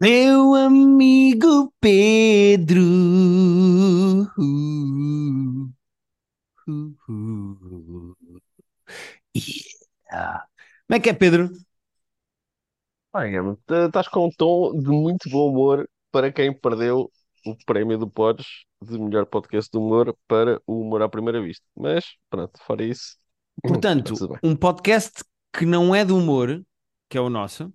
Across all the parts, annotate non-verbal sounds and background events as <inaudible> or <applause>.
Meu amigo Pedro. Yeah. Como é que é, Pedro? Estás com um tom de muito bom humor para quem perdeu o prémio do Pods de melhor podcast de humor para o humor à primeira vista. Mas, pronto, fora isso, <laughs> Portanto, um podcast que não é de humor, que é o nosso,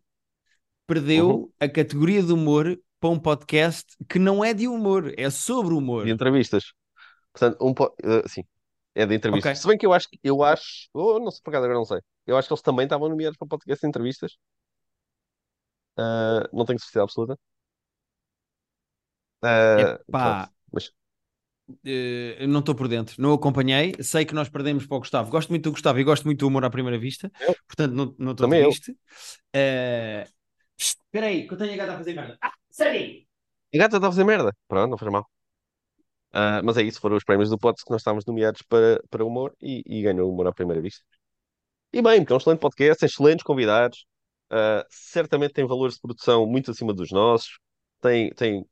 Uhum. perdeu a categoria de humor para um podcast que não é de humor, é sobre De humor. entrevistas. Portanto, um po... eh, sim, é de entrevistas. Se bem que eu acho que eu acho, oh, não sei por acaso, agora não sei. Eu acho que eles também estavam nomeados para podcast de entrevistas. Ah, não tenho certeza absoluta. Pronto, Epá, mas eu não estou por dentro, não acompanhei. Sei que nós perdemos para o Gustavo. Gosto muito do Gustavo e gosto muito do humor à primeira vista, eu, portanto, não estou triste. Eh, Espera aí, que eu tenho a gata a fazer merda. Ah, sério? A gata está a fazer merda. Pronto, não faz mal. Ah, mas é isso, foram os prémios do Pods que nós estávamos nomeados para, para humor e, e ganhou humor à primeira vista. E bem, porque é um excelente podcast, excelentes convidados, ah, certamente tem valores de produção muito acima dos nossos, tem, tem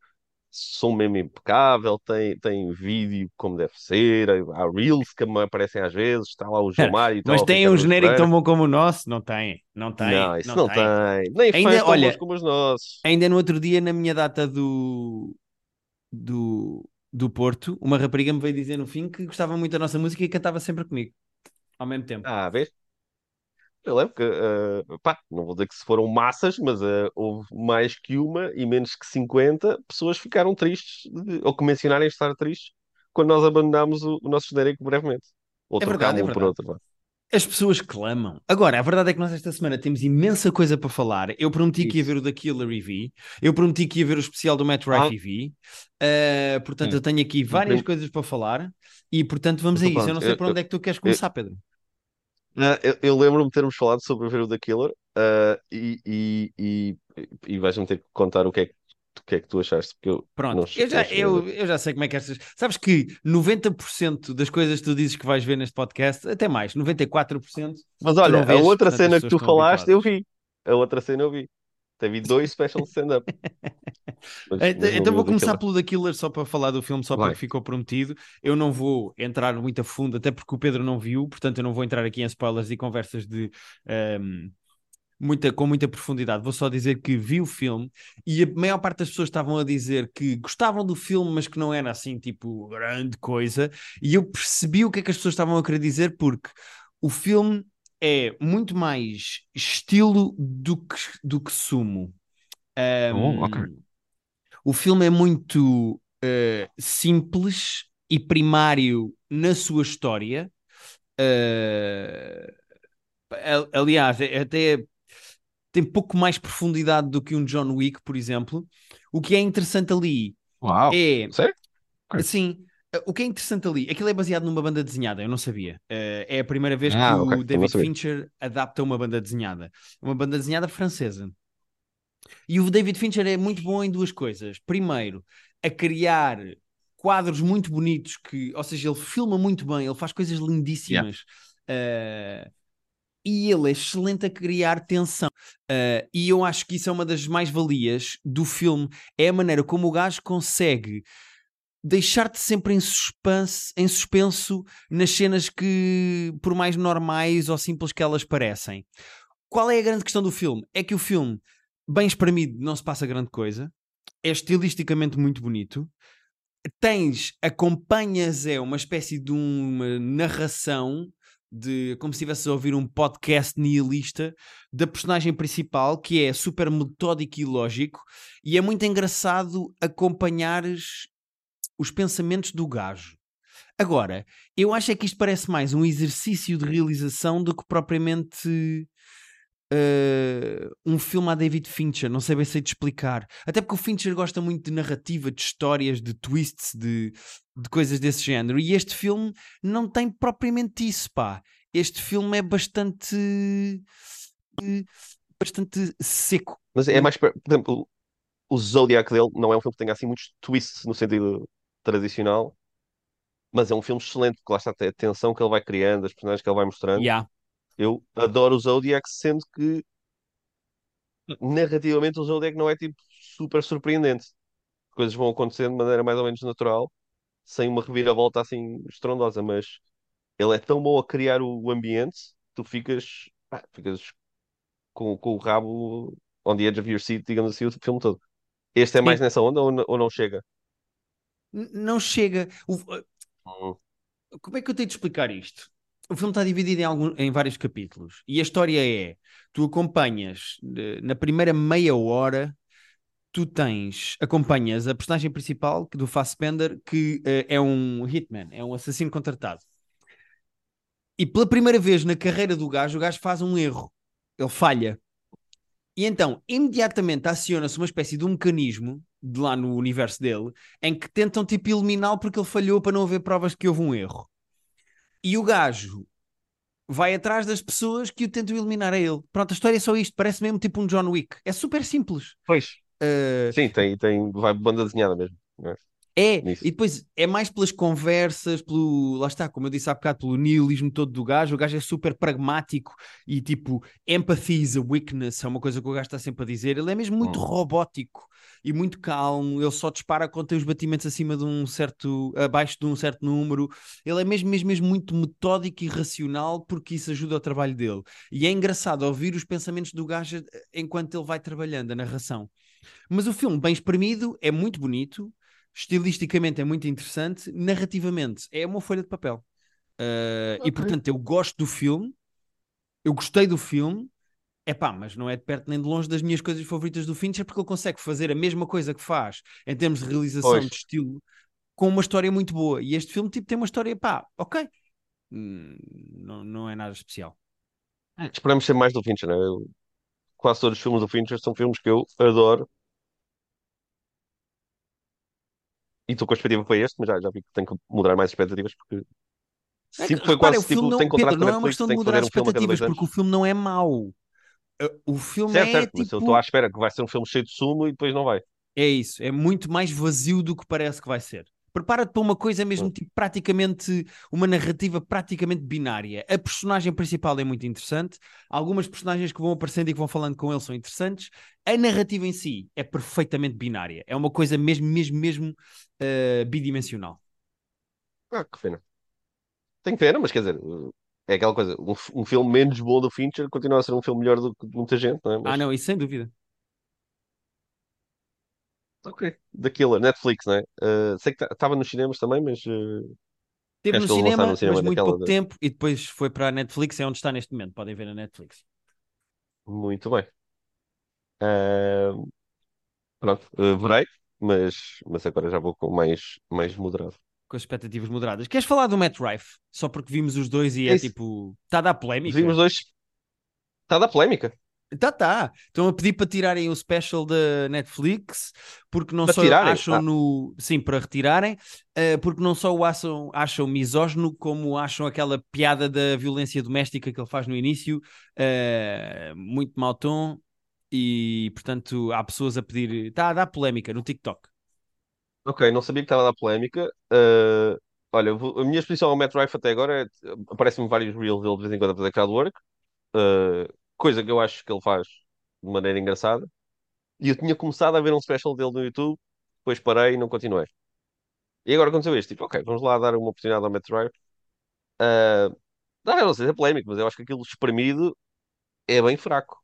som mesmo impecável, tem, tem vídeo como deve ser, há reels que me aparecem às vezes, está lá o Mário e está Mas tem um genérico tão bom como o nosso? Não tem, não tem, Não, isso não não tem. tem. Nem Ainda, olha, como os nossos. ainda no outro dia, na minha data do, do, do Porto, uma rapariga me veio dizer no fim que gostava muito da nossa música e cantava sempre comigo, ao mesmo tempo. Ah, vês? Eu lembro que, ah, pá, não vou dizer que se foram massas, mas ah, houve mais que uma e menos que 50 pessoas ficaram tristes, de- ou que mencionarem estar tristes, quando nós abandonámos o, o nosso genérico brevemente. Ou É verdade, é trocámos-lo por outro, vá. As pessoas clamam. Agora, a verdade é que nós esta semana temos imensa coisa para falar. Eu prometi que ia ver Isso. o da Killer EV. Eu prometi que ia ver o especial do Matt Ah, EV. Uh, portanto, hum. eu tenho aqui várias coisas para falar. E, portanto, vamos a Então isso. Eu não pronto, sei eu, para eu, onde é que tu queres eu, começar, Pedro. Eu- eu lembro-me de termos falado sobre ver o The Killer, ah, e, e, e, e vais-me ter que contar o que é que, o que é que tu achaste, porque eu Pronto, eu já, eu, eu já sei como é que estas. Sabes que 90% das coisas que tu dizes que vais ver neste podcast, até mais, 94%, Mas olha, a outra portanto cena que tu falaste, eu vi. A outra cena eu vi. Teve dois special stand-up, <laughs> Então, então vou começar pelo The Killer só para falar do filme, só Vai. porque ficou prometido. Eu não vou entrar muito a fundo, até porque o Pedro não viu, portanto eu não vou entrar aqui em spoilers e conversas de ehm, muita, com muita profundidade. Vou só dizer que vi o filme e a maior parte das pessoas estavam a dizer que gostavam do filme, mas que não era assim, tipo, grande coisa. E eu percebi o que é que as pessoas estavam a querer dizer, porque o filme é muito mais estilo do que, do que sumo. Oh, ok. Ehm, o filme é muito eh, simples e primário na sua história. Al- aliás, é- até tem pouco mais profundidade do que um John Wick, por exemplo. O que é interessante ali Uau. é, Sério? Ok. assim, eh, o que é interessante ali, aquilo é baseado numa banda desenhada, eu não sabia. Eh, é a primeira vez que Ah, ok. o Eu não David. Fincher adapta uma banda desenhada. Uma banda desenhada francesa. E o David Fincher é muito bom em duas coisas. Primeiro, a criar quadros muito bonitos, que, ou seja, ele filma muito bem, ele faz coisas Yeah. lindíssimas. Eh, e ele é excelente a criar tensão. Uh, e eu acho que isso é uma das mais-valias do filme, é a maneira como o gajo consegue deixar-te sempre em suspense, em suspenso nas cenas que, por mais normais ou simples que elas parecem. Qual é a grande questão do filme? É que o filme, bem espremido, não se passa grande coisa, é estilisticamente muito bonito, tens, acompanhas é uma espécie de uma narração de como se estivesse a ouvir um podcast nihilista da personagem principal, que é super metódico e lógico, e é muito engraçado acompanhares os pensamentos do gajo. Agora, eu acho é que isto parece mais um exercício de realização do que propriamente uh, um filme a David Fincher, não sei bem sei de explicar. Até porque o Fincher gosta muito de narrativa, de histórias, de twists, de, de coisas desse género. E este filme não tem propriamente isso, pá. Este filme é bastante. bastante seco. Mas é mais, por exemplo, o Zodiac dele não é um filme que tenha assim muitos twists no sentido tradicional, mas é um filme excelente, porque lá está até a tensão que ele vai criando, as personagens que ele vai mostrando. Yeah. Eu adoro o Zodiac, sendo que narrativamente o Zodiac não é tipo super surpreendente. Coisas vão acontecendo de maneira mais ou menos natural, sem uma reviravolta assim estrondosa, mas ele é tão bom a criar o ambiente, tu ficas, pá, ficas com, com o rabo on the edge of your seat, digamos assim, o filme todo. Este é mais Sim. nessa onda ou, ou não chega? Não chega. O- Hum, como é que eu tenho de explicar isto? O filme está dividido em, algum- em vários capítulos e a história é: tu acompanhas de- na primeira meia hora, tu tens, acompanhas a personagem principal do Fassbender, que eh, é um hitman, é um assassino contratado. E pela primeira vez na carreira do gajo, o gajo faz um erro, ele falha. E então, imediatamente aciona-se uma espécie de um mecanismo de lá no universo dele em que tentam tipo eliminá-lo porque ele falhou para não haver provas de que houve um erro. E o gajo vai atrás das pessoas que o tentam eliminar a ele. Pronto, a história é só isto, parece mesmo tipo um John Wick. É super simples. Pois. Uh, Sim, tem, tem, vai banda desenhada mesmo. é? É, Nisso. e depois é mais pelas conversas, pelo, lá está, como eu disse há bocado, pelo nihilismo todo do gajo. O gajo é super pragmático e tipo, empathy is a weakness, é uma coisa que o gajo está sempre a dizer. Ele é mesmo muito Hum. robótico e muito calmo. Ele só dispara quando tem os batimentos acima de um certo, abaixo de um certo número. Ele é mesmo, mesmo, mesmo muito metódico e racional porque isso ajuda ao trabalho dele. E é engraçado ouvir os pensamentos do gajo eh, enquanto ele vai trabalhando, a narração. Mas o filme, bem espremido, é muito bonito, estilisticamente é muito interessante, narrativamente é uma folha de papel. Uh, E Ok. portanto, eu gosto do filme, eu gostei do filme, é pá, mas não é de perto nem de longe das minhas coisas favoritas do Fincher, porque ele consegue fazer a mesma coisa que faz em termos de realização, Pois. de estilo, com uma história muito boa. E este filme, tipo, tem uma história, pá, ok. Hum, Não, não é nada especial. Esperamos ser mais do Fincher, né? Eu- quase todos os filmes do Fincher são filmes que eu adoro. E estou com a expectativa para este, mas já, já vi que tenho que mudar mais expectativas porque É que, sempre foi repara, quase o filme tipo, não, tem contrato Pedro, não é uma questão de cada expectativas, porque o filme não é mau. Uh, O filme Certo, é certo, mas eu tipo. estou à espera que vai ser um filme cheio de sumo e depois não vai. É isso, é muito mais vazio do que parece que vai ser. Prepara-te para uma coisa mesmo tipo praticamente uma narrativa praticamente binária. A personagem principal é muito interessante, algumas personagens que vão aparecendo e que vão falando com ele são interessantes. A narrativa em si é perfeitamente binária. É uma coisa mesmo, mesmo, mesmo uh, bidimensional. Ah, que pena. Tenho pena, mas quer dizer, é aquela coisa, um, um filme menos bom do Fincher continua a ser um filme melhor do que muita gente, não é? Ah, Mas, não, isso sem dúvida. Ok. The Killer, Netflix, não é? Uh, sei que estava nos cinemas também, mas uh, Teve no cinema, no cinema mas muito pouco de- tempo, e depois foi para a Netflix, é onde está neste momento. Podem ver na Netflix. Muito bem. Uh, pronto, uh, verei, mas, mas agora já vou com mais, mais moderado. Com as expectativas moderadas. Queres falar do Matt Rife? Só porque vimos os dois e É é, tipo. Está a dar polémica. Vimos dois. Está a dar polémica. Tá, tá. Estão a pedir para tirarem o special da Netflix, porque não Para só tirarem? acham Ah. no. Sim, para retirarem, eh, porque não só o acham, acham misógino, como acham aquela piada da violência doméstica que ele faz no início, eh, muito mau tom, e portanto há pessoas a pedir. Está a dar polémica no TikTok. Ok, não sabia que estava a dar polémica. Uh, olha, vou- a minha exposição ao Matt Rife até agora é, aparecem-me vários reels dele de vez em quando a fazer crowdwork, uh, coisa que eu acho que ele faz de maneira engraçada. E eu tinha começado a ver um special dele no YouTube, depois parei e não continuei. E agora aconteceu este, tipo, ok, vamos lá dar uma oportunidade ao Matt Rife. Uh, não, eu não sei se é polémico, mas eu acho que aquilo espremido é bem fraco.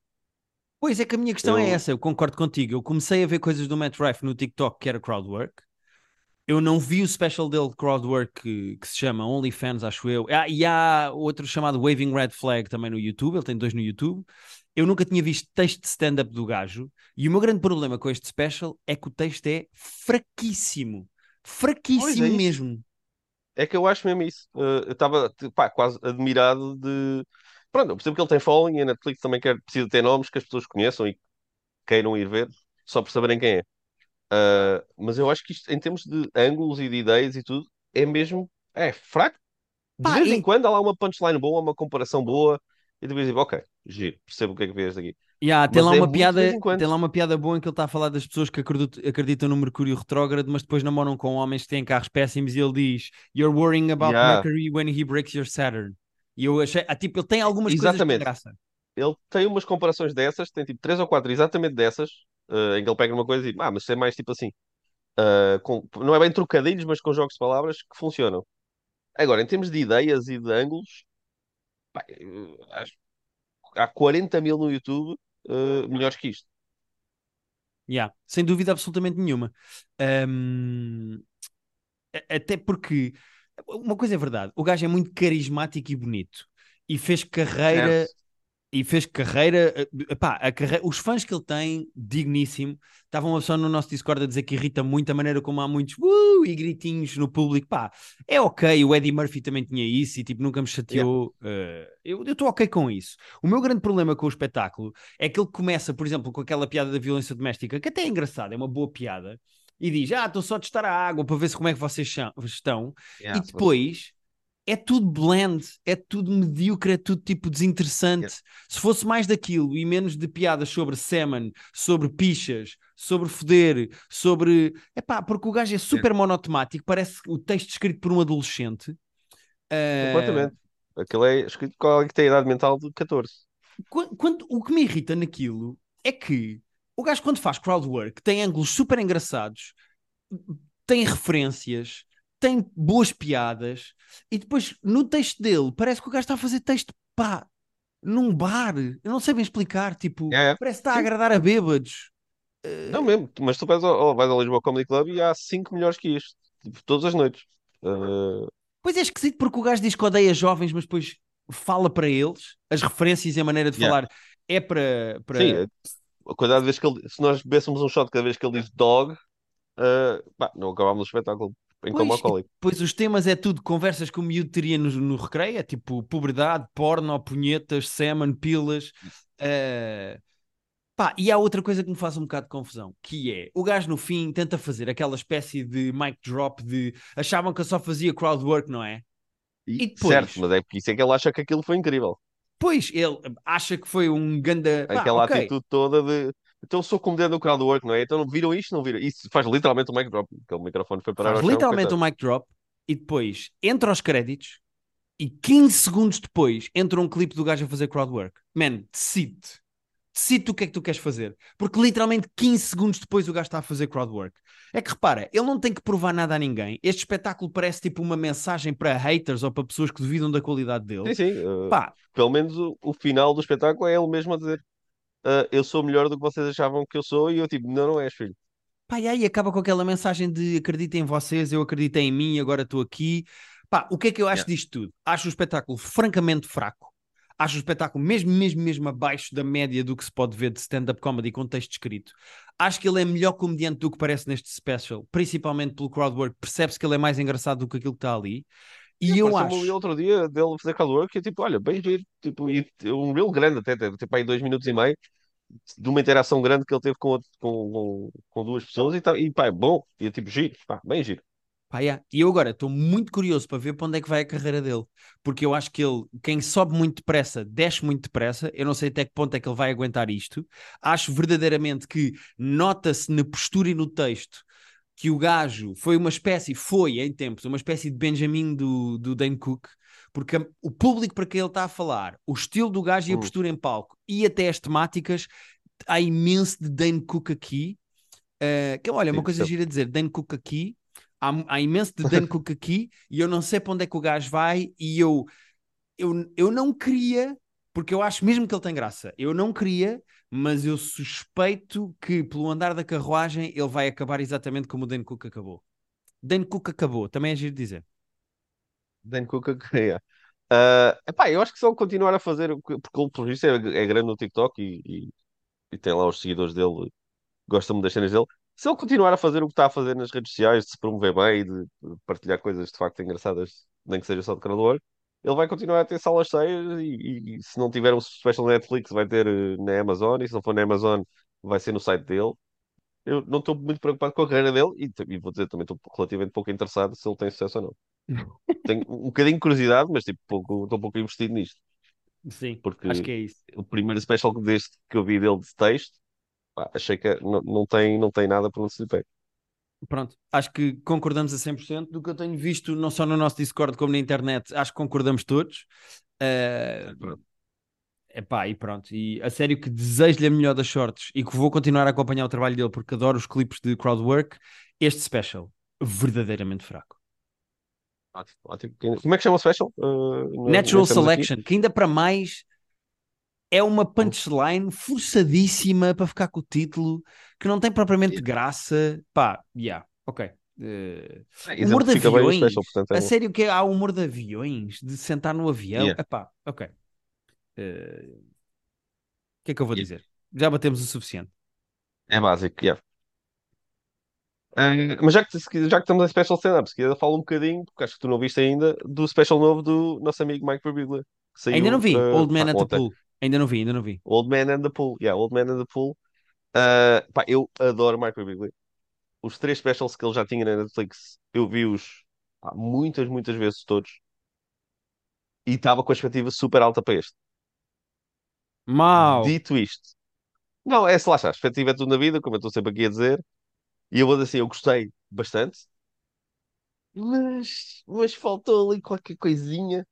Pois é que a minha questão é Eu- essa, eu concordo contigo. Eu comecei a ver coisas do Matt Rife no TikTok que era crowdwork. Eu não vi o special dele de crowdwork que, que se chama OnlyFans, acho eu. Ah, e há outro chamado Waving Red Flag também no YouTube, ele tem dois no YouTube. Eu nunca tinha visto texto de stand-up do gajo. E o meu grande problema com este special é que o texto é fraquíssimo. Fraquíssimo Pois é mesmo. É que eu acho mesmo isso. Uh, eu estava quase admirado de. Pronto, eu percebo que ele tem following e a Netflix também quer, precisa ter nomes que as pessoas conheçam e queiram ir ver, só por saberem quem é. Uh, mas eu acho que isto, em termos de ângulos e de ideias e tudo, é mesmo. É fraco. De Pá, vez em e- quando há lá uma punchline boa, uma comparação boa, e depois digo, ok, giro, percebo o que é que vês daqui. Yeah, tem, Mas lá é uma de piada, tem lá uma piada boa em que ele está a falar das pessoas que acreditam, no Mercúrio retrógrado, mas depois namoram com homens que têm carros péssimos e ele diz You're worrying about Yeah. Mercury when he breaks your Saturn. E eu achei, ah, tipo, ele tem algumas coisas com Exatamente. graça. ele tem umas comparações dessas, tem tipo três ou quatro exatamente dessas, eh, em que ele pega uma coisa e diz, ah, mas isso é mais tipo assim, eh, com- não é bem trocadilhos, mas com jogos de palavras que funcionam. Agora, em termos de ideias e de ângulos, acho há 40 mil no YouTube, eh, melhores que isto. Yeah, sem dúvida absolutamente nenhuma. A- até porque uma coisa é verdade, o gajo é muito carismático e bonito e fez carreira. E fez carreira, eh, epá, a carreira, os fãs que ele tem, digníssimo, estavam só no nosso Discord a dizer que irrita muito a maneira como há muitos uh, e gritinhos no público, pá, é ok, o Eddie Murphy também tinha isso e tipo, nunca me chateou, eh, eu estou ok com isso. O meu grande problema com o espetáculo é que ele começa, por exemplo, com aquela piada da violência doméstica, que até é engraçada, é uma boa piada, e diz, ah, estou só a testar a água para ver se como é que vocês estão, Yeah, e depois é tudo blend, é tudo medíocre, é tudo tipo desinteressante. Yeah. Se fosse mais daquilo e menos de piadas sobre semen, sobre pichas, sobre foder, sobre. Epá, porque o gajo é super monotemático, parece o texto escrito por um adolescente. Ah, completamente. Aquilo é escrito com alguém que tem a idade mental de 14. Qu- quando- o que me irrita naquilo é que o gajo, quando faz crowdwork, tem ângulos super engraçados, tem referências, tem boas piadas, e depois no texto dele parece que o gajo está a fazer texto pá, num bar. Eu não sei bem explicar, tipo, É, é. parece que está a agradar a bêbados. Não mesmo, mas tu vais ao, vais ao Lisboa Comedy Club e há 5 melhores que isto, tipo, todas as noites. Uh, Pois é esquisito porque o gajo diz que odeia jovens, mas depois fala para eles, as referências e a maneira de Yeah. falar é para. para... Sim, vezes que ele, se nós bebêssemos um shot cada vez que ele diz dog, uh, pá, não acabámos o espetáculo em Pois. Pois os temas é tudo conversas que o miúdo teria no, no recreio, é tipo puberdade, porno, punhetas, semen, pilas. eh, Pá, e há outra coisa que me faz um bocado de confusão, que é o gajo no fim tenta fazer aquela espécie de mic drop de achavam que eu só fazia crowd work, não é? E, E depois? certo, mas é porque isso é que ele acha que aquilo foi incrível. Pois ele acha que foi um ganda. Aquela ok. atitude toda de então eu sou comediante do crowdwork, não é? Então viram isto, não viram. Isso faz literalmente um mic drop. Aquele microfone foi parar Faz chão, literalmente coitado. um mic drop e depois entra aos créditos e 15 segundos depois entra um clipe do gajo a fazer crowd work. Man, decide. Decide o que é que tu queres fazer. Porque literalmente 15 segundos depois o gajo está a fazer crowd work. É que repara, ele não tem que provar nada a ninguém. Este espetáculo parece tipo uma mensagem para haters ou para pessoas que duvidam da qualidade dele. Sim, sim. uh, Pá, pelo menos o, o final do espetáculo é ele mesmo a dizer uh, eu sou melhor do que vocês achavam que eu sou e eu tipo, não, não és, filho. Pá, e aí acaba com aquela mensagem de acreditem em vocês, eu acreditei em mim, agora estou aqui. Pá, o que é que eu acho Yeah. disto tudo? Acho o espetáculo francamente fraco. Acho o espetáculo mesmo, mesmo, mesmo abaixo da média do que se pode ver de stand-up comedy com texto escrito. Acho que ele é melhor comediante do que parece neste special, principalmente pelo crowdwork. Percebe-se que ele é mais engraçado do que aquilo que está ali. E eu ali acho. outro dia dele fazer crowdwork e é tipo, olha, bem giro. Tipo, e um reel grande até, tipo aí dois minutos e meio de uma interação grande que ele teve com, outro- com, com, com duas pessoas e, tá, e pá, é bom. E é tipo, giro, pá, bem giro. Pá, yeah. E eu agora estou muito curioso para ver para onde é que vai a carreira dele, porque eu acho que ele, quem sobe muito depressa, desce muito depressa. Eu não sei até que ponto é que ele vai aguentar isto. Acho verdadeiramente que nota-se na postura e no texto que o gajo foi uma espécie, foi em tempos, uma espécie de Benjamin do, do Dane Cook, porque o público para quem ele está a falar, o estilo do gajo e a Hum. postura em palco e até as temáticas, há imenso de Dane Cook aqui. Uh, que olha, uma coisa gira dizer, Dane Cook aqui, há, há imenso de Dane <laughs> Cook aqui e eu não sei para onde é que o gajo vai e eu, eu, eu não queria, porque eu acho mesmo que ele tem graça, eu não queria, mas eu suspeito que pelo andar da carruagem ele vai acabar exatamente como o Dan Cook acabou. Dan Cook acabou, também é giro dizer. Dan Cook, <laughs> yeah. Uh, epá, eu acho que se ele continuar a fazer, porque ele, por isso, é, é grande no TikTok e, e, e tem lá os seguidores dele, gostam-me das cenas dele. Se ele continuar a fazer o que está a fazer nas redes sociais, de se promover bem e de, partilhar coisas de facto engraçadas, nem que seja só de canador, ele vai continuar a ter salas cheias e, e- se não tiver um special Netflix, vai ter eh, na Amazon, e se não for na Amazon, vai ser no site dele. Eu não estou muito preocupado com a carreira dele e, e vou dizer também estou relativamente pouco interessado se ele tem sucesso ou não. <laughs> Tenho um bocadinho de curiosidade, mas tipo, pouco, estou pouco investido nisto. Sim, Porque acho que é isso. o primeiro special deste que eu vi dele de texto, pá, achei que não, não tem, não tem nada para onde se lhe. Pronto, acho que concordamos a 100% do que eu tenho visto, não só no nosso Discord como na internet, acho que concordamos todos. Uh, Epá, e pronto. E a sério que desejo-lhe a melhor das sortes e que vou continuar a acompanhar o trabalho dele porque adoro os clipes de crowdwork. Este special, verdadeiramente fraco. Ótimo, ótimo. Como é que chama o special? Uh, Natural Selection, que ainda para mais é uma punchline forçadíssima para ficar com o título, que não tem propriamente graça. Pá, yeah, ok. Uh, humor de aviões. Special, portanto, é a sério que há humor de aviões, de sentar no avião. Yeah. Epá, ok. Uh, o que é que eu vou yeah. dizer? Já batemos o suficiente. É básico, yeah. Uh, mas já que, já que estamos em special stand-up, se quiser fala um bocadinho, porque acho que tu não viste ainda, do special novo do nosso amigo Mike Birbiglia. Ainda não vi, uh, Old Man at the Pool. Ainda não vi, ainda não vi. Old Man and the Pool, yeah, Old Man and the Pool. Uh, pá, eu adoro Mike Birbiglia. Os três specials que ele já tinha na Netflix, eu vi-os muitas, muitas vezes todos. E estava com a expectativa super alta para este. Mal. Dito isto. Não, é se lá está. A expectativa é tudo na vida, como eu estou sempre aqui a dizer. E eu vou dizer assim, eu gostei bastante. Mas, mas faltou ali qualquer coisinha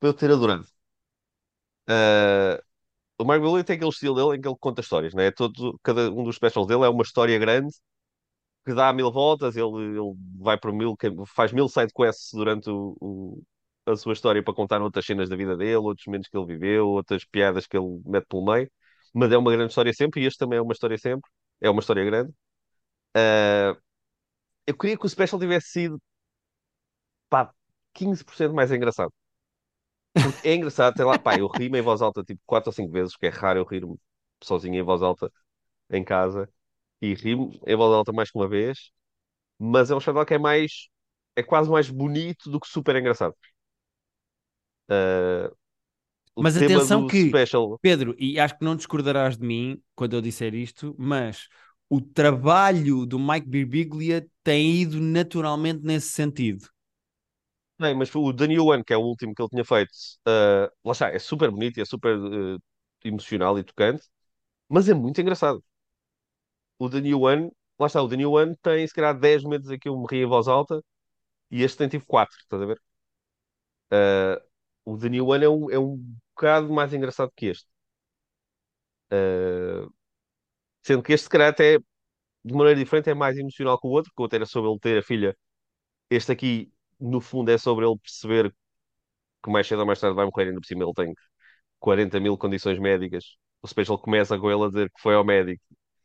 para eu ter adorado. Uh, o Mark Willie tem aquele estilo dele em que ele conta histórias, né? Todo, cada um dos specials dele é uma história grande que dá mil voltas, ele, ele vai por mil, faz mil side quests durante o, o, a sua história para contar outras cenas da vida dele, outros momentos que ele viveu, outras piadas que ele mete pelo meio. Mas é uma grande história sempre, e este também é uma história sempre, é uma história grande. Uh, eu queria que o special tivesse sido pá, 15% mais engraçado. Porque é engraçado, tem lá, pá, eu ri-me em voz alta tipo 4 ou 5 vezes, que é raro eu rir-me sozinho em voz alta em casa, e ri-me em voz alta mais que uma vez, mas é um espetáculo que é mais, é quase mais bonito do que super engraçado. Uh, mas atenção que, special... Pedro, e acho que não discordarás de mim quando eu disser isto, mas o trabalho do Mike Birbiglia tem ido naturalmente nesse sentido. Não, mas o The New One, que é o último que ele tinha feito, uh, lá está, é super bonito e é super uh, emocional e tocante, mas é muito engraçado. O The New One, lá está, o The New One tem se calhar 10 meses aqui eu me ri em voz alta e este tem tipo 4, estás a ver? Uh, o The New One é um, é um bocado mais engraçado que este. Uh, sendo que este, se calhar, até de maneira diferente, é mais emocional que o outro, que o outro era sobre ele ter a filha. Este aqui, no fundo, é sobre ele perceber que mais cedo ou mais tarde vai morrer, ainda por cima ele tem 40 mil condições médicas. O special começa com ele a dizer que foi ao médico.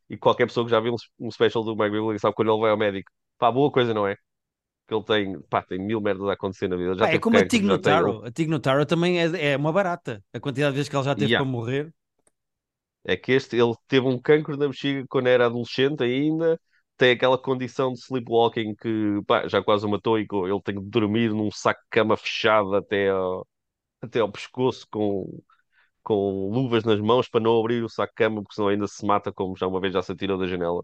E qualquer pessoa que já viu um special do Mike Birbiglia sabe quando ele vai ao médico. Pá, boa coisa, não é? Que ele tem, pá, tem mil merdas a acontecer na vida. Já é como a Tig Notaro. A Tig Notaro também é, é uma barata. A quantidade de vezes que ele já teve yeah. para morrer. É que este, ele teve um cancro na bexiga quando era adolescente ainda, tem aquela condição de sleepwalking que pá, já quase o matou e ele tem que dormir num saco de cama fechado até ao, até ao pescoço com, com luvas nas mãos para não abrir o saco de cama, porque senão ainda se mata, como já uma vez já se atirou da janela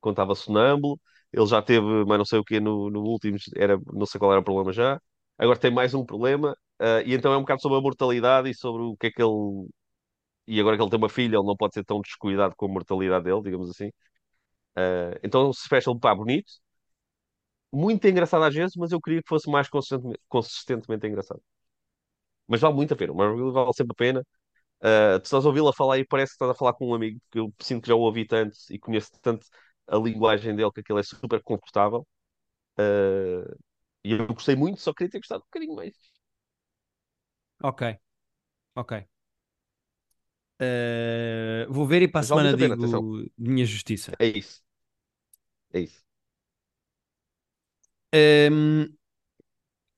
quando estava sonâmbulo. Ele já teve, mas não sei o que, no, no último, era, não sei qual era o problema já. Agora tem mais um problema, uh, e então é um bocado sobre a mortalidade e sobre o que é que ele e agora que ele tem uma filha, ele não pode ser tão descuidado com a mortalidade dele, digamos assim. Uh, então, special, pá, bonito. Muito engraçado às vezes, mas eu queria que fosse mais consistentemente, consistentemente engraçado. Mas vale muito a pena. O Marvel vale sempre a pena. Uh, tu estás a ouvi-la falar e parece que estás a falar com um amigo, porque eu sinto que já o ouvi tanto e conheço tanto a linguagem dele que aquilo é super confortável. Uh, e eu gostei muito, só queria ter gostado um bocadinho mais. Ok. Ok. Uh, vou ver e para a semana digo pena, minha justiça. É isso. É isso.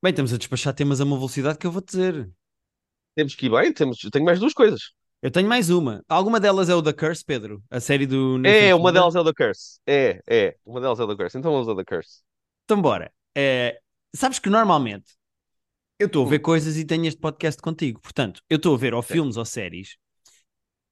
Bem, estamos a despachar temas a uma velocidade que eu vou dizer. Temos que ir bem, temos, tenho mais duas coisas. Eu tenho mais uma. Alguma delas é o The Curse, Pedro? A série do Nathan É, uma delas é o The Curse. É, é. Uma delas é o The Curse. Então vamos ao The Curse. Então bora. É, sabes que normalmente eu estou a ver hum. coisas e tenho este podcast contigo. Portanto, eu estou a ver ou filmes ou séries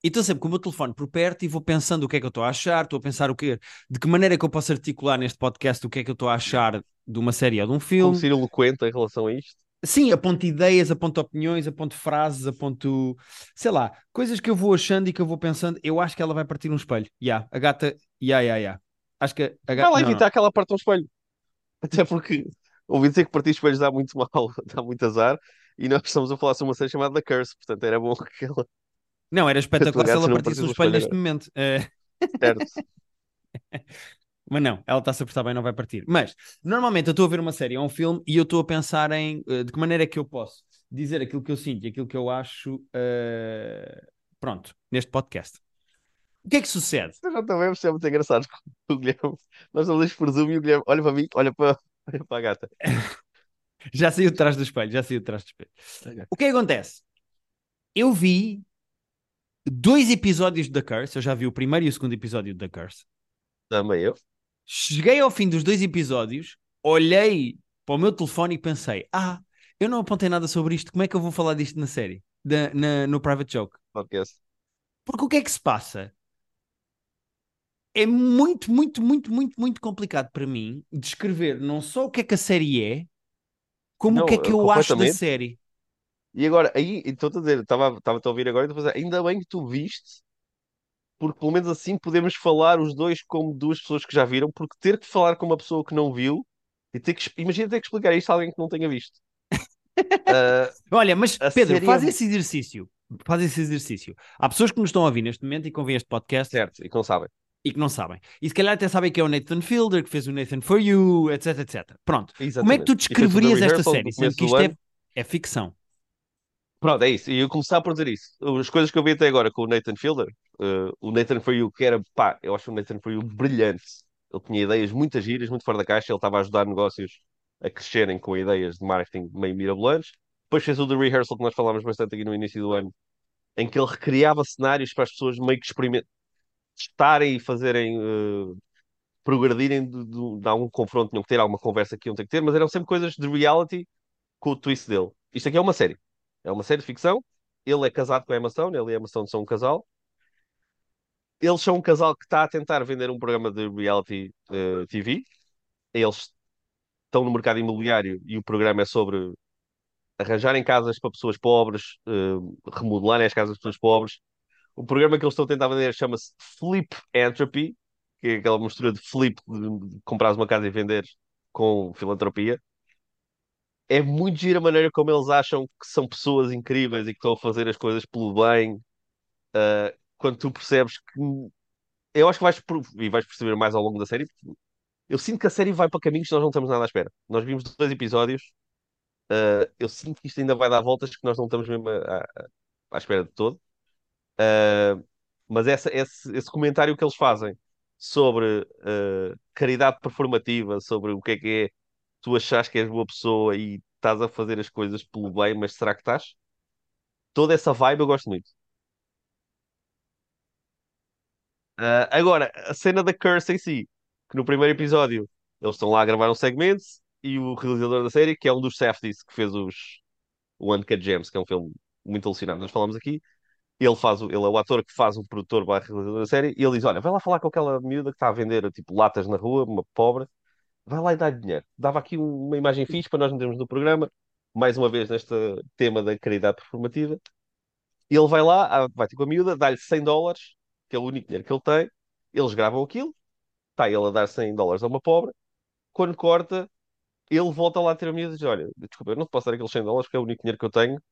e estou sempre com o meu telefone por perto e vou pensando o que é que eu estou a achar, estou a pensar o que, de que maneira é que eu posso articular neste podcast o que é que eu estou a achar de uma série ou de um filme. Como ser eloquente em relação a isto? Sim, aponto ideias, aponto opiniões, aponto frases, aponto, sei lá, coisas que eu vou achando e que eu vou pensando. Eu acho que ela vai partir um espelho. Ya, yeah, a gata, ya, ya, ya. Acho que a gata. Vai lá não, evitar não. que ela parte um espelho. Até porque ouvi dizer que partir espelhos dá muito mal, <laughs> dá muito azar. E nós estamos a falar sobre uma série chamada The Curse, portanto era bom <laughs> que ela Não, era espetacular se ela partisse um espelho neste momento. Eh, Certo. <laughs> Mas não, ela está-se a portar bem, não vai partir. Mas, normalmente eu estou a ver uma série ou um filme e eu estou a pensar em uh, de que maneira é que eu posso dizer aquilo que eu sinto e aquilo que eu acho, uh, pronto, neste podcast. O que é que sucede? Eu já também é muito engraçado. O Guilherme, nós estamos por Zoom e o Guilherme olha para mim, olha para, olha para a gata. <laughs> já saiu de trás do espelho, já saiu de trás do espelho. O que é que acontece? Eu vi dois episódios da Curse, eu já vi o primeiro e o segundo episódio da Curse. Também eu. Cheguei ao fim dos dois episódios, olhei para o meu telefone e pensei: ah, eu não apontei nada sobre isto, como é que eu vou falar disto na série, da, na, no Private Joke? Podcast. Porque o que é que se passa? É muito, muito, muito, muito, muito complicado para mim descrever não só o que é que a série é, como Não, o que é que eu acho da série. E agora, aí, estou a dizer, estava estava a ouvir agora e estou a dizer, ainda bem que tu viste, porque pelo menos assim podemos falar os dois como duas pessoas que já viram, porque ter que falar com uma pessoa que não viu, e ter que, imagina ter que explicar isto a alguém que não tenha visto. <laughs> Ah, Olha, mas Pedro, série faz é- esse exercício. Faz esse exercício. Há pessoas que nos estão a ouvir neste momento e que ouvem este podcast certo, e que não sabem. e que não sabem. E se calhar até sabem que é o Nathan Fielder, que fez o Nathan For You, etc, etc. Pronto. Como é que tu Exatamente. Descreverias esta série? Sendo que isto é, é ficção. Pronto, é isso. E eu começar por dizer isso. As coisas que eu vi até agora com o Nathan Fielder, eh, o Nathan For You, que era, pá, eu acho o Nathan For You brilhante. Ele tinha ideias muito giras, muito fora da caixa. Ele estava a ajudar negócios a crescerem com ideias de marketing meio mirabolantes. Depois fez o The Rehearsal, que nós falámos bastante aqui no início do ano, em que ele recriava cenários para as pessoas meio que experimentarem, testarem e fazerem, eh, progredirem de, de, de algum confronto. Tinham que ter alguma conversa que iam ter que ter, mas eram sempre coisas de reality com o twist dele. Isto aqui é uma série. É uma série de ficção. Ele é casado com a Emma Stone, ele e a Emma Stone são um casal. Eles são um casal que está a tentar vender um programa de reality eh, TV. Eles estão no mercado imobiliário e o programa é sobre arranjarem casas para pessoas pobres, eh, remodelarem as casas de pessoas pobres. O programa que eles estão a tentar vender chama-se Flip Entropy, que é aquela mistura de flip, de, uma casa e venderes com filantropia é muito gira a maneira como eles acham que são pessoas incríveis e que estão a fazer as coisas pelo bem. Uh, quando tu percebes que. Eu acho que vais, e vais perceber mais ao longo da série. Eu sinto que a série vai para caminhos que nós não estamos nada à espera. Nós vimos dois episódios. uh, eu sinto que isto ainda vai dar voltas que nós não estamos mesmo à, à- espera de todo. Uh, mas essa, esse, esse comentário que eles fazem sobre caridade performativa, sobre o que é que é tu achas que és boa pessoa e estás a fazer as coisas pelo bem, mas será que estás? Toda essa vibe eu gosto muito. Ah, agora, a cena da Curse em si, que no primeiro episódio eles estão lá a gravar um segmento e o realizador da série, que é um dos Safdies que fez os, o Uncut Gems, que é um filme muito alucinado, nós falamos aqui, ele faz o, ele é o ator que faz o produtor barra realizador da série, e ele diz, olha, vai lá falar com aquela miúda que está a vender tipo latas na rua, uma pobre, vai lá e dá-lhe dinheiro. Dava aqui um- uma imagem fixe para nós metermos no programa, mais uma vez neste tema da caridade performativa. Ele vai lá, ah, vai ter com a miúda, dá-lhe 100 dólares, que é o único dinheiro que ele tem. Eles gravam aquilo, está ele a dar 100 dólares a uma pobre. Quando corta, ele volta lá a ter a miúda e diz: Olha, desculpa, eu não te posso dar aqueles 100 dólares porque é o único dinheiro que eu tenho,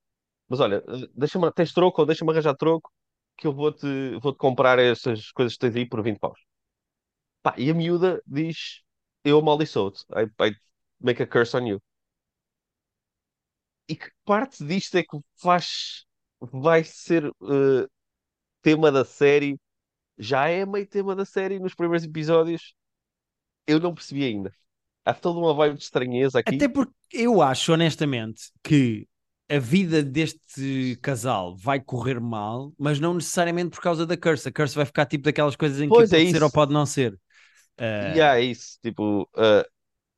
mas olha, deixa-me, tens troco ou deixa-me arranjar troco que eu vou-te vou-te comprar essas coisas que tens aí por 20 paus. Pá, e a miúda diz: Eu amaldiçoo-te. I, I make a curse on you. E que parte disto é que faz, vai ser eh, tema da série? Já é meio tema da série nos primeiros episódios? Eu não percebi ainda. Há toda uma vibe de estranheza aqui. Até porque eu acho, honestamente, que a vida deste casal vai correr mal, mas não necessariamente por causa da curse. A curse vai ficar tipo daquelas coisas em Pois que é pode ser isso. ou pode não ser. Ah, E há isso, tipo, eh,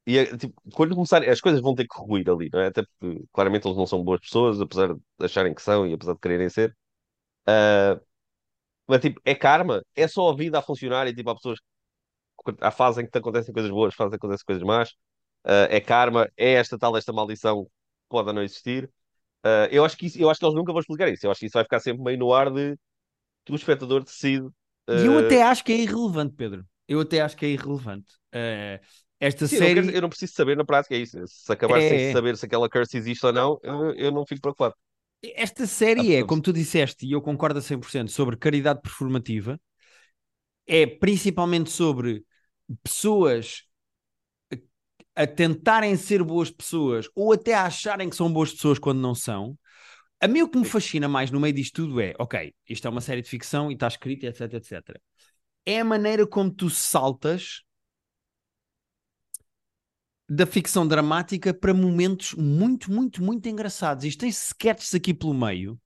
e é, tipo, quando começarem, as coisas vão ter que ruir ali, não é? Até porque claramente eles não são boas pessoas, apesar de acharem que são e apesar de quererem ser. Eh, mas tipo, é karma, é só a vida a funcionar e tipo, há pessoas há fase em que te acontecem coisas boas, fase em que acontecem coisas más. Uh, é karma, é esta tal, esta maldição que pode não existir. Uh, eu acho que isso, eu acho que eles nunca vão explicar isso. Eu acho que isso vai ficar sempre meio no ar de que o espectador decide. E eu uh, até acho que é irrelevante, Pedro. Eu até acho que é irrelevante. Ah, esta sim, eu, não série. quero- eu não preciso saber na prática, é isso. Se acabar É, sem saber se aquela curse existe ou não, eu, eu não fico preocupado. Esta série é, como tu disseste, e eu concordo a 100%, sobre caridade performativa. É principalmente sobre pessoas a tentarem ser boas pessoas ou até a acharem que são boas pessoas quando não são. A mim o que me fascina mais no meio disto tudo é, ok, isto é uma série de ficção e está escrito, etc, etc. É a maneira como tu saltas da ficção dramática para momentos muito, muito, muito engraçados. Isto tem sketches aqui pelo meio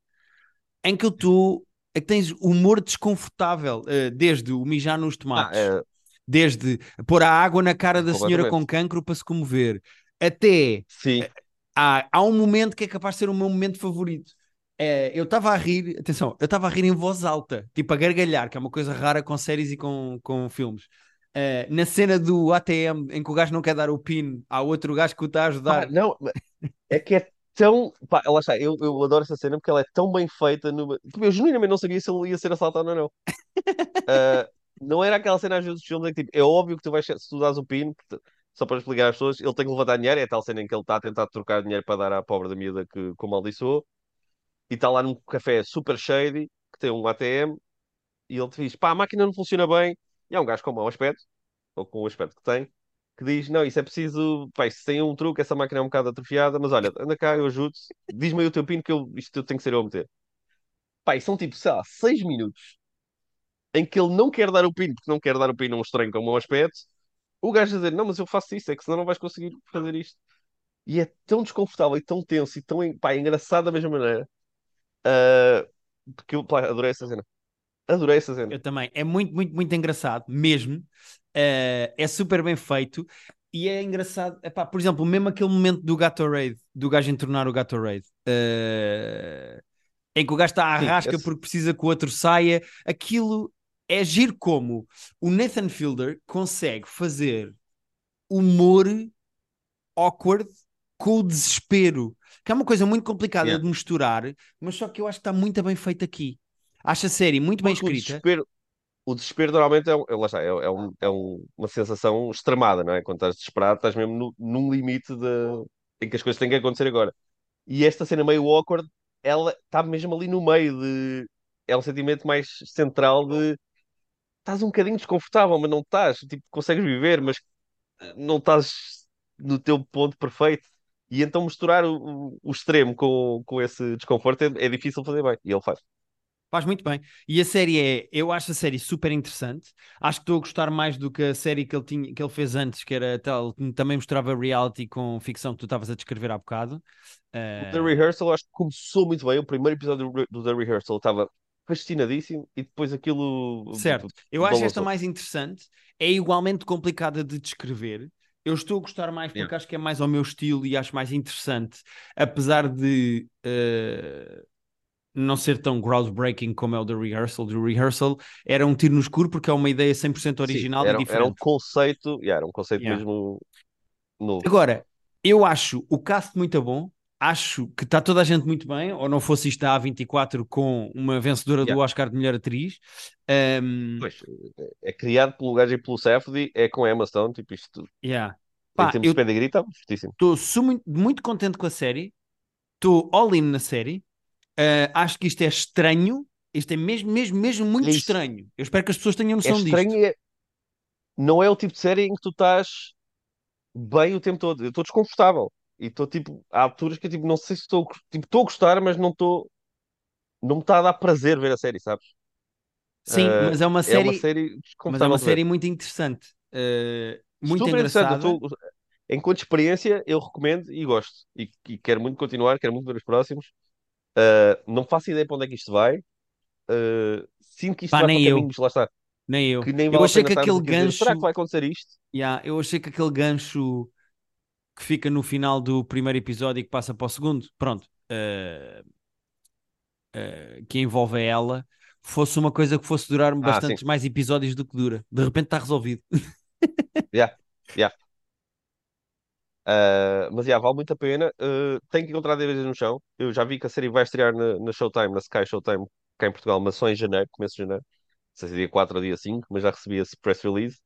em que eu estou. É que tens humor desconfortável, uh, desde o mijar nos tomates, ah, é... desde pôr a água na cara da senhora com cancro para se comover, até. Sim. Uh, há, há um momento que é capaz de ser o meu momento favorito. É, eu estava a rir, atenção, eu estava a rir em voz alta, tipo a gargalhar, que é uma coisa rara com séries e com, com filmes. Uh, na cena do ATM em que o gajo não quer dar o PIN, há outro gajo que o está a ajudar. Ah, não, é que é tão. Pá, lá está, eu, eu adoro essa cena porque ela é tão bem feita. No... Eu genuinamente não sabia se ele ia ser assaltado ou não. Uh, <laughs> não era aquela cena às vezes dos filmes em que tipo, é óbvio que tu vais, se tu dás o PIN, só para explicar às pessoas, ele tem que levantar dinheiro. É a tal cena em que ele está a tentar trocar dinheiro para dar à pobre da miúda que, que o maldiçoou. E está lá num café super shady que tem um ATM e ele te diz: pá, a máquina não funciona bem e há um gajo com mau aspecto, ou com o aspecto que tem, que diz: Não, isso é preciso. Pá, isso tem um truque, essa máquina é um bocado atrofiada, mas olha, anda cá, eu ajudo-te. Diz-me aí o teu pino que eu, isto tem que ser eu a meter. Pá, e são tipo, sei lá, seis minutos em que ele não quer dar o pino, porque não quer dar o pino a um estranho com mau aspecto. O gajo a dizer: Não, mas eu faço isso, é que senão não vais conseguir fazer isto. E é tão desconfortável e tão tenso e tão pá, engraçado da mesma maneira. Uh, porque eu pá, adorei essa cena. Adorei essa cena. Eu também. É muito, muito, muito engraçado, mesmo. Uh, é super bem feito. E é engraçado, epá, por exemplo, mesmo aquele momento do Gatorade, do gajo entornar o Gatorade, uh, em que o gajo está à rasca esse... porque precisa que o outro saia, aquilo é giro como o Nathan Fielder consegue fazer humor awkward com o desespero, que é uma coisa muito complicada yeah. de misturar, mas só que eu acho que está muito bem feito aqui. Acho a série muito bem escrita. O desespero, o desespero normalmente é, é, é, é, um, é um, uma sensação extremada, não é? Quando estás desesperado, estás mesmo no, num limite de, em que as coisas têm que acontecer agora. E esta cena meio awkward, ela está mesmo ali no meio de. É um sentimento mais central de. Estás um bocadinho desconfortável, mas não estás. Tipo, consegues viver, mas não estás no teu ponto perfeito. E então misturar o, o, extremo com, com esse desconforto é, é difícil fazer bem. E ele faz. Faz muito bem. E a série é, eu acho a série super interessante. Acho que estou a gostar mais do que a série que ele, tinha, que ele fez antes, que era tal, também mostrava reality com ficção que tu estavas a descrever há bocado. Uh... O The Rehearsal acho que começou muito bem. O primeiro episódio do The Rehearsal estava fascinadíssimo e depois aquilo. Certo. Eu acho esta mais interessante. É igualmente complicada de descrever. Eu estou a gostar mais porque yeah. acho que é mais ao meu estilo e acho mais interessante, apesar de. Uh não ser tão groundbreaking como é o The Rehearsal. The Rehearsal era um tiro no escuro porque é uma ideia 100% original Sim, era, e diferente. Era um conceito, yeah, era um conceito yeah. mesmo novo. Agora, eu acho o cast muito bom. Acho que está toda a gente muito bem, ou não fosse isto a A24 com uma vencedora yeah. do Oscar de melhor atriz. Um... Pois, é criado pelo gajo e pelo Safdie, é com Emma Stone, tipo isto. Yeah. Pá, em termos eu de pedigree, está fortíssimo. Estou muito, muito contente com a série, estou all in na série. Uh, acho que isto é estranho. Isto é mesmo, mesmo, mesmo muito é estranho. Eu espero que as pessoas tenham noção é estranho disto. É... Não é o tipo de série em que tu estás bem o tempo todo. Eu estou desconfortável. E estou tipo, há alturas que eu tipo, não sei se estou. Tipo, estou a gostar, mas não estou. Não me está a dar prazer ver a série, sabes? Sim, uh, mas é uma série. É uma série mas é uma série muito interessante. Uh, muito engraçada. Tô... Enquanto experiência, eu recomendo e gosto. E, e quero muito continuar, quero muito ver os próximos. Uh, não faço ideia para onde é que isto vai. Sinto que isto Pá, vai nem para eu. caminhos, lá está. Nem eu. Que nem eu vale achei que aquele gancho. Dizer, Será que vai acontecer isto? Yeah, eu achei que aquele gancho que fica no final do primeiro episódio e que passa para o segundo, pronto, uh, uh, que envolve ela, fosse uma coisa que fosse durar ah, bastantes mais episódios do que dura. De repente está resolvido. yeah, yeah. Uh, mas já, vale muito a pena. Uh, tem que encontrar DVDs no chão. Eu já vi que a série vai estrear na, na Showtime, na Sky Showtime, cá em Portugal, mas só em janeiro, começo de janeiro. Não sei se é dia 4 ou dia 5, mas já recebi esse press release.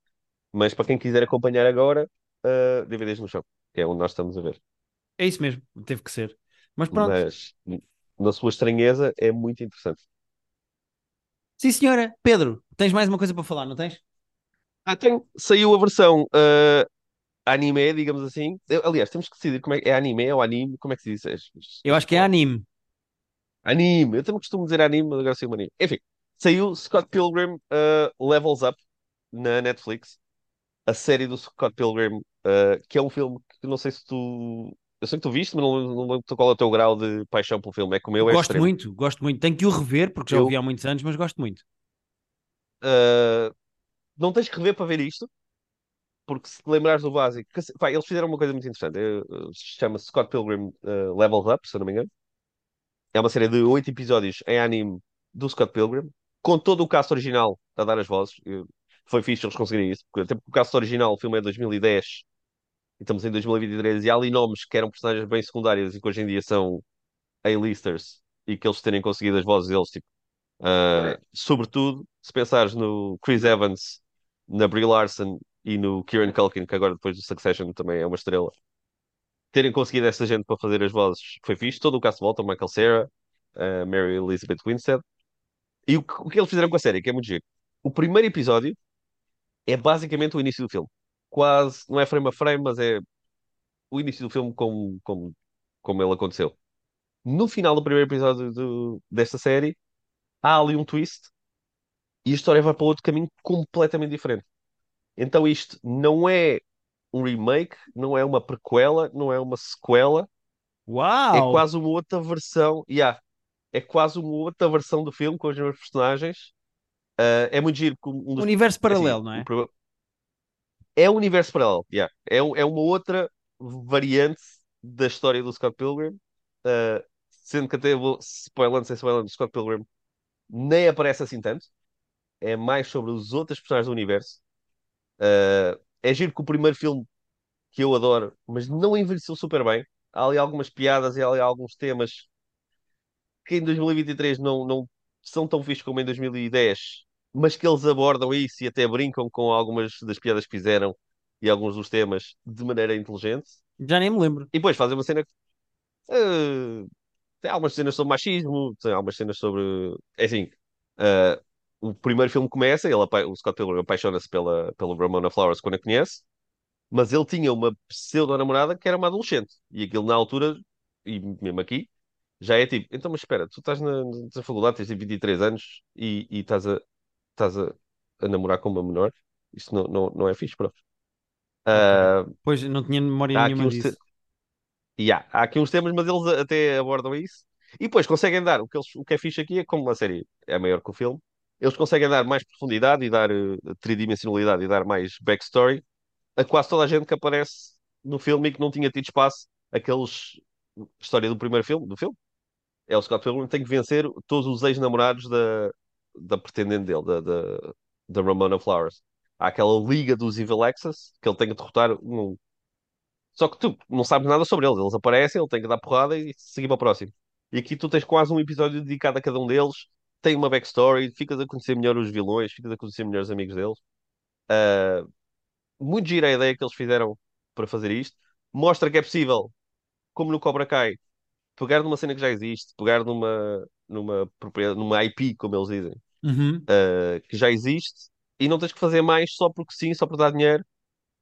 Mas para quem quiser acompanhar agora, uh, DVDs no chão, que é onde nós estamos a ver. É isso mesmo, teve que ser. Mas pronto. Mas na sua estranheza, é muito interessante. Sim, senhora. Pedro, tens mais uma coisa para falar, não tens? Ah, tem, saiu a versão uh, anime, digamos assim. Eu- aliás, temos que decidir como é, é anime ou anime, como é que se diz? Eu acho que é anime. Anime, eu também costumo dizer anime, mas agora sei um anime. Enfim, saiu Scott Pilgrim uh, Levels Up na Netflix, a série do Scott Pilgrim, uh, que é um filme que não sei se tu. Eu sei que tu viste, mas não, não lembro qual é o teu grau de paixão pelo filme. É que o meu é Gosto extremo. muito, gosto muito. Tenho que o rever, porque já o Eu, vi há muitos anos, mas gosto muito. uh, não tens que rever para ver isto, porque se te lembrares do básico, que, eles fizeram uma coisa muito interessante. eh, eh, Chama-se Scott Pilgrim uh, Levels Up, se eu não me engano. É uma série de oito episódios em anime do Scott Pilgrim, com todo o cast original a dar as vozes. Eu- Foi fixe eles conseguirem isso, porque até porque o cast original, o filme é de 2010 e estamos em 2023, e há ali nomes que eram personagens bem secundários e que hoje em dia são A-listers e que eles terem conseguido as vozes deles, tipo, ah, sobretudo se pensares no Chris Evans, na Brie Larson e no Kieran Culkin, que agora depois do Succession também é uma estrela terem conseguido essa gente para fazer as vozes foi fixe. Todo o volta, o Michael Cera, a Mary Elizabeth Winstead. E o que, o que eles fizeram com a série, que é muito giro. O primeiro episódio é basicamente o início do filme. Quase, não é frame a frame, mas é o início do filme como, como, como ele aconteceu. No final do primeiro episódio do- desta série, há ali um twist e a história vai para outro caminho completamente diferente. Então isto não é um remake, não é uma prequela, não é uma sequela, é Uau! quase uma outra versão. Yeah, é quase uma outra versão do filme com os mesmos personagens. Uh, é muito giro. Um dos, Universo é assim, paralelo, não o é? pro- é um universo paralelo. Yeah. É, é uma outra variante da história do Scott Pilgrim. Uh, sendo que até vou spoilando, sem spoilando, o Scott Pilgrim nem aparece assim tanto. É mais sobre os outros personagens do universo. Uh, é giro que o primeiro filme que eu adoro, mas não envelheceu super bem. Há ali algumas piadas e há ali alguns temas que em 2023 não, não são tão fixos como em 2010, mas que eles abordam isso e até brincam com algumas das piadas que fizeram e alguns dos temas de maneira inteligente. Já nem me lembro. E depois fazem uma cena que eh, tem algumas cenas sobre machismo, tem algumas cenas sobre. É assim, eh, o primeiro filme começa, ele, apa- o Scott Pilgrim apaixona-se pela, pela Ramona Flowers quando a conhece, mas ele tinha uma pseudo-namorada que era uma adolescente. E aquilo na altura, e mesmo aqui, já é tipo, então, mas espera, tu estás na, na faculdade, tens tipo 23 anos e, e estás a, estás a, a namorar com uma menor? Isto não, não, não é fixe, pronto. Ah, Pois não tinha memória há nenhuma uns, te- disso. yeah, há aqui uns temas, mas eles até abordam isso. E depois conseguem dar, o que, eles, o que é fixe aqui é como a série é maior que o filme, eles conseguem dar mais profundidade e dar eh, tridimensionalidade e dar mais backstory a quase toda a gente que aparece no filme e que não tinha tido espaço. Aqueles história do primeiro filme, do filme. É o Scott Pilgrim tem que vencer todos os ex-namorados da, da pretendente dele, da, da, da Ramona Flowers. Há aquela liga dos Evil Access que ele tem que derrotar um. Só que tu não sabes nada sobre eles. Eles aparecem, ele tem que dar porrada e seguir para o próximo. E aqui tu tens quase um episódio dedicado a cada um deles. Tem uma backstory, ficas a conhecer melhor os vilões, ficas a conhecer melhor os amigos deles. Ah, muito gira a ideia que eles fizeram para fazer isto. Mostra que é possível, como no Cobra Kai, pegar numa cena que já existe, pegar numa, numa, propriedade- numa IP, como eles dizem, Uhum. uh, que já existe, e não tens que fazer mais só porque sim, só para dar dinheiro.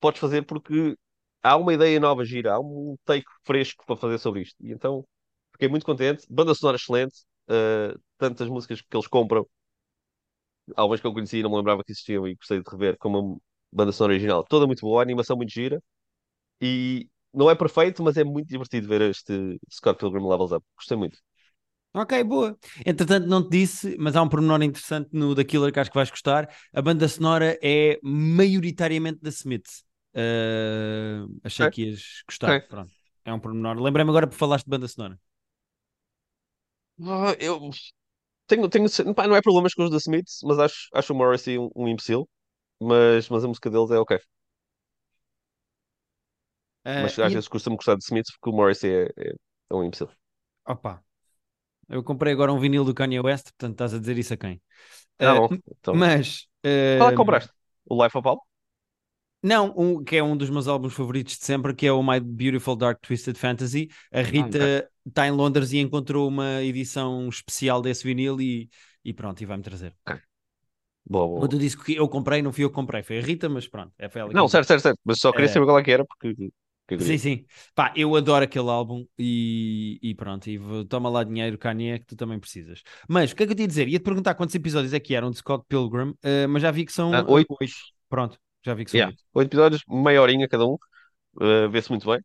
Podes fazer porque há uma ideia nova gira, há um take fresco para fazer sobre isto. E então fiquei muito contente. Banda sonora excelente, uh, tantas músicas que eles compram, algumas que eu conhecia e não me lembrava que existiam e gostei de rever, como a banda sonora original. Toda muito boa, a animação muito gira. E não é perfeito, mas é muito divertido ver este Scott Pilgrim Levels Up. Gostei muito. Ok, boa. Entretanto, não te disse, mas há um pormenor interessante no The Killer que acho que vais gostar. A banda sonora é maioritariamente da Smiths. Uh, achei Ok, que ias gostar. ok. Pronto. É um pormenor. Lembrei-me agora por falaste de banda sonora. Ah, eu tenho, tenho, pá, não é problemas com os da Smiths, mas acho, acho o Morrissey um, um imbecil. Mas, mas a música deles é ok. Uh, Mas às e, vezes custa-me gostar de Smiths porque o Morrissey é, é, é um imbecil. opa, eu comprei agora um vinil do Kanye West, portanto estás a dizer isso a quem? Ah, Uh, bom. Então, mas qual é que uh, compraste? O Life of Pablo? Não, um, que é um dos meus álbuns favoritos de sempre, que é o My Beautiful Dark Twisted Fantasy. A Rita está em Londres e encontrou uma edição especial desse vinil e, e pronto, e vai-me trazer. Ok. Boa, boa. Quando eu disse que eu comprei, não fui eu que comprei, foi a Rita, mas pronto, é foi ela Não, certo, certo, certo. Mas só queria É. saber qual é que era, porque. Sim, sim. Pá, eu adoro aquele álbum e, e pronto, e toma lá dinheiro, Kanye, que tu também precisas. Mas o que é que eu te ia dizer? Ia-te perguntar quantos episódios é que eram de Scott Pilgrim, eh, mas já vi que são Ah, oito. Pronto, já vi que são Yeah. oito. Oito episódios, meia horinha cada um. uh, Vê-se muito bem.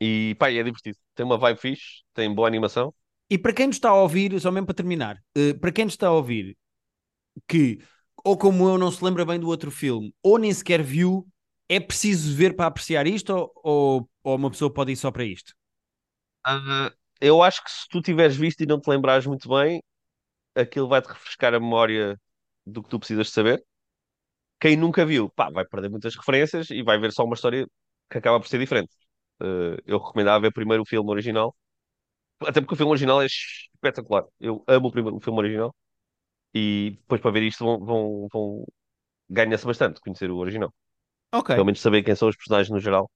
E pá, é divertido. Tem uma vibe fixe, tem boa animação. E para quem nos está a ouvir, só mesmo para terminar, eh, para quem nos está a ouvir que, ou como eu, não se lembra bem do outro filme, ou nem sequer viu, é preciso ver para apreciar isto ou, ou, uma pessoa pode ir só para isto? Ah, eu acho que se tu tiveres visto e não te lembrares muito bem, aquilo vai-te refrescar a memória do que tu precisas de saber. Quem nunca viu, pá, vai perder muitas referências e vai ver só uma história que acaba por ser diferente. Ah, eu recomendava ver primeiro o filme original, até porque o filme original é espetacular. Eu amo o, primeiro, o filme original e depois para ver isto vão, vão, vão... ganha-se bastante conhecer o original. Ok, Pelo menos saber quem são os personagens no geral.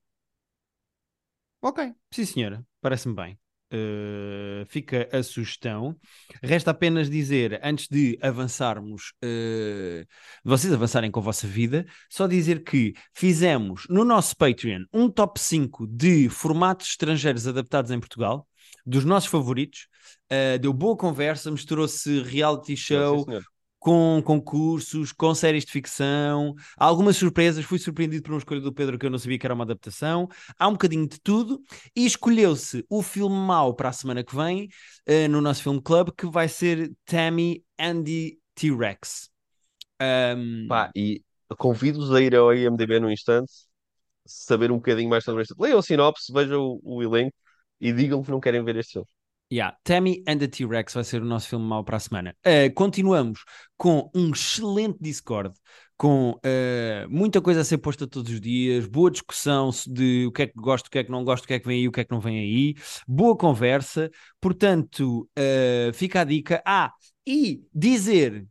ok, sim senhora, parece-me bem. Eh, fica a sugestão. Resta apenas dizer, antes de avançarmos, de vocês avançarem com a vossa vida, só dizer que fizemos no nosso Patreon um top 5 de formatos estrangeiros adaptados em Portugal, dos nossos favoritos. Eh, deu boa conversa, misturou-se reality show, Sim. Com concursos, com séries de ficção, há algumas surpresas. Fui surpreendido por uma escolha do Pedro que eu não sabia que era uma adaptação. Há um bocadinho de tudo e escolheu-se o filme mau para a semana que vem eh, no nosso filme club que vai ser Tammy and the T-Rex. Um, Pá, e convido-vos a ir ao IMDb no instante, saber um bocadinho mais sobre este. Leiam a sinopse, vejam o, o elenco e digam que não querem ver este filme. Yeah, Tammy and the T-Rex vai ser o nosso filme mau para a semana. Uh, continuamos com um excelente Discord, com uh, muita coisa a ser posta todos os dias, boa discussão de o que é que gosto, o que é que não gosto, o que é que vem aí, o que é que não vem aí, boa conversa. Portanto, uh, fica a dica. Ah, e dizer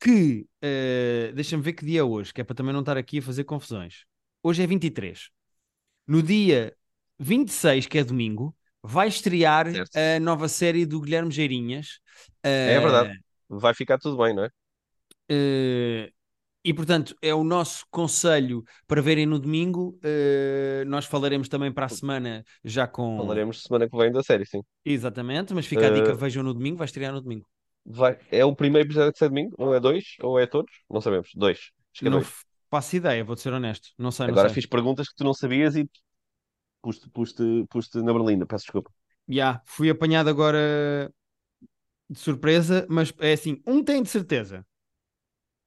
que, uh, deixa-me ver que dia é hoje, que é para também não estar aqui a fazer confusões. Hoje é 23. No dia 26, que é domingo, vai estrear Certo. a nova série do Guilherme Geirinhas. É verdade. Vai ficar tudo bem, não é? uh, e portanto, é o nosso conselho para verem no domingo. Uh, nós falaremos também para a semana já com. Falaremos semana que vem da série, sim. Exatamente, mas fica a dica: Uh, vejam no domingo, vai estrear no domingo. Vai... É o primeiro episódio que sai domingo? Ou é dois? Ou é todos? Não sabemos. Dois. Acho que é Não dois. faço ideia, vou ser honesto. Não sei, não Agora sei. fiz perguntas que tu não sabias e puste, puste, puste na berlina. Peço desculpa. Já, fui apanhado agora de surpresa, mas é assim: um tem de certeza,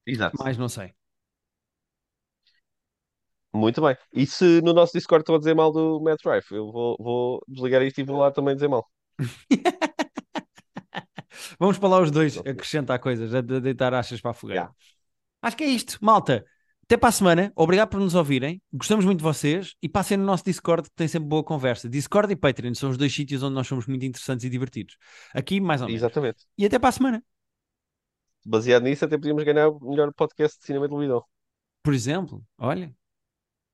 Exato. mais não sei. Muito bem. E se no nosso Discord estão a dizer mal do Matt Rife, eu vou, vou desligar isto e vou lá também dizer mal. <laughs> Vamos para lá os dois acrescentar coisas, a de- deitar achas para a fogueira. Yeah. Acho que é isto, malta. Até para a semana. Obrigado por nos ouvirem. Gostamos muito de vocês e passem no nosso Discord que tem sempre boa conversa. Discord e Patreon são os dois sítios onde nós somos muito interessantes e divertidos. Aqui, mais ou menos. Exatamente. E até para a semana. Baseado nisso, até podíamos ganhar o melhor podcast de cinema e televisão. Por exemplo, olha,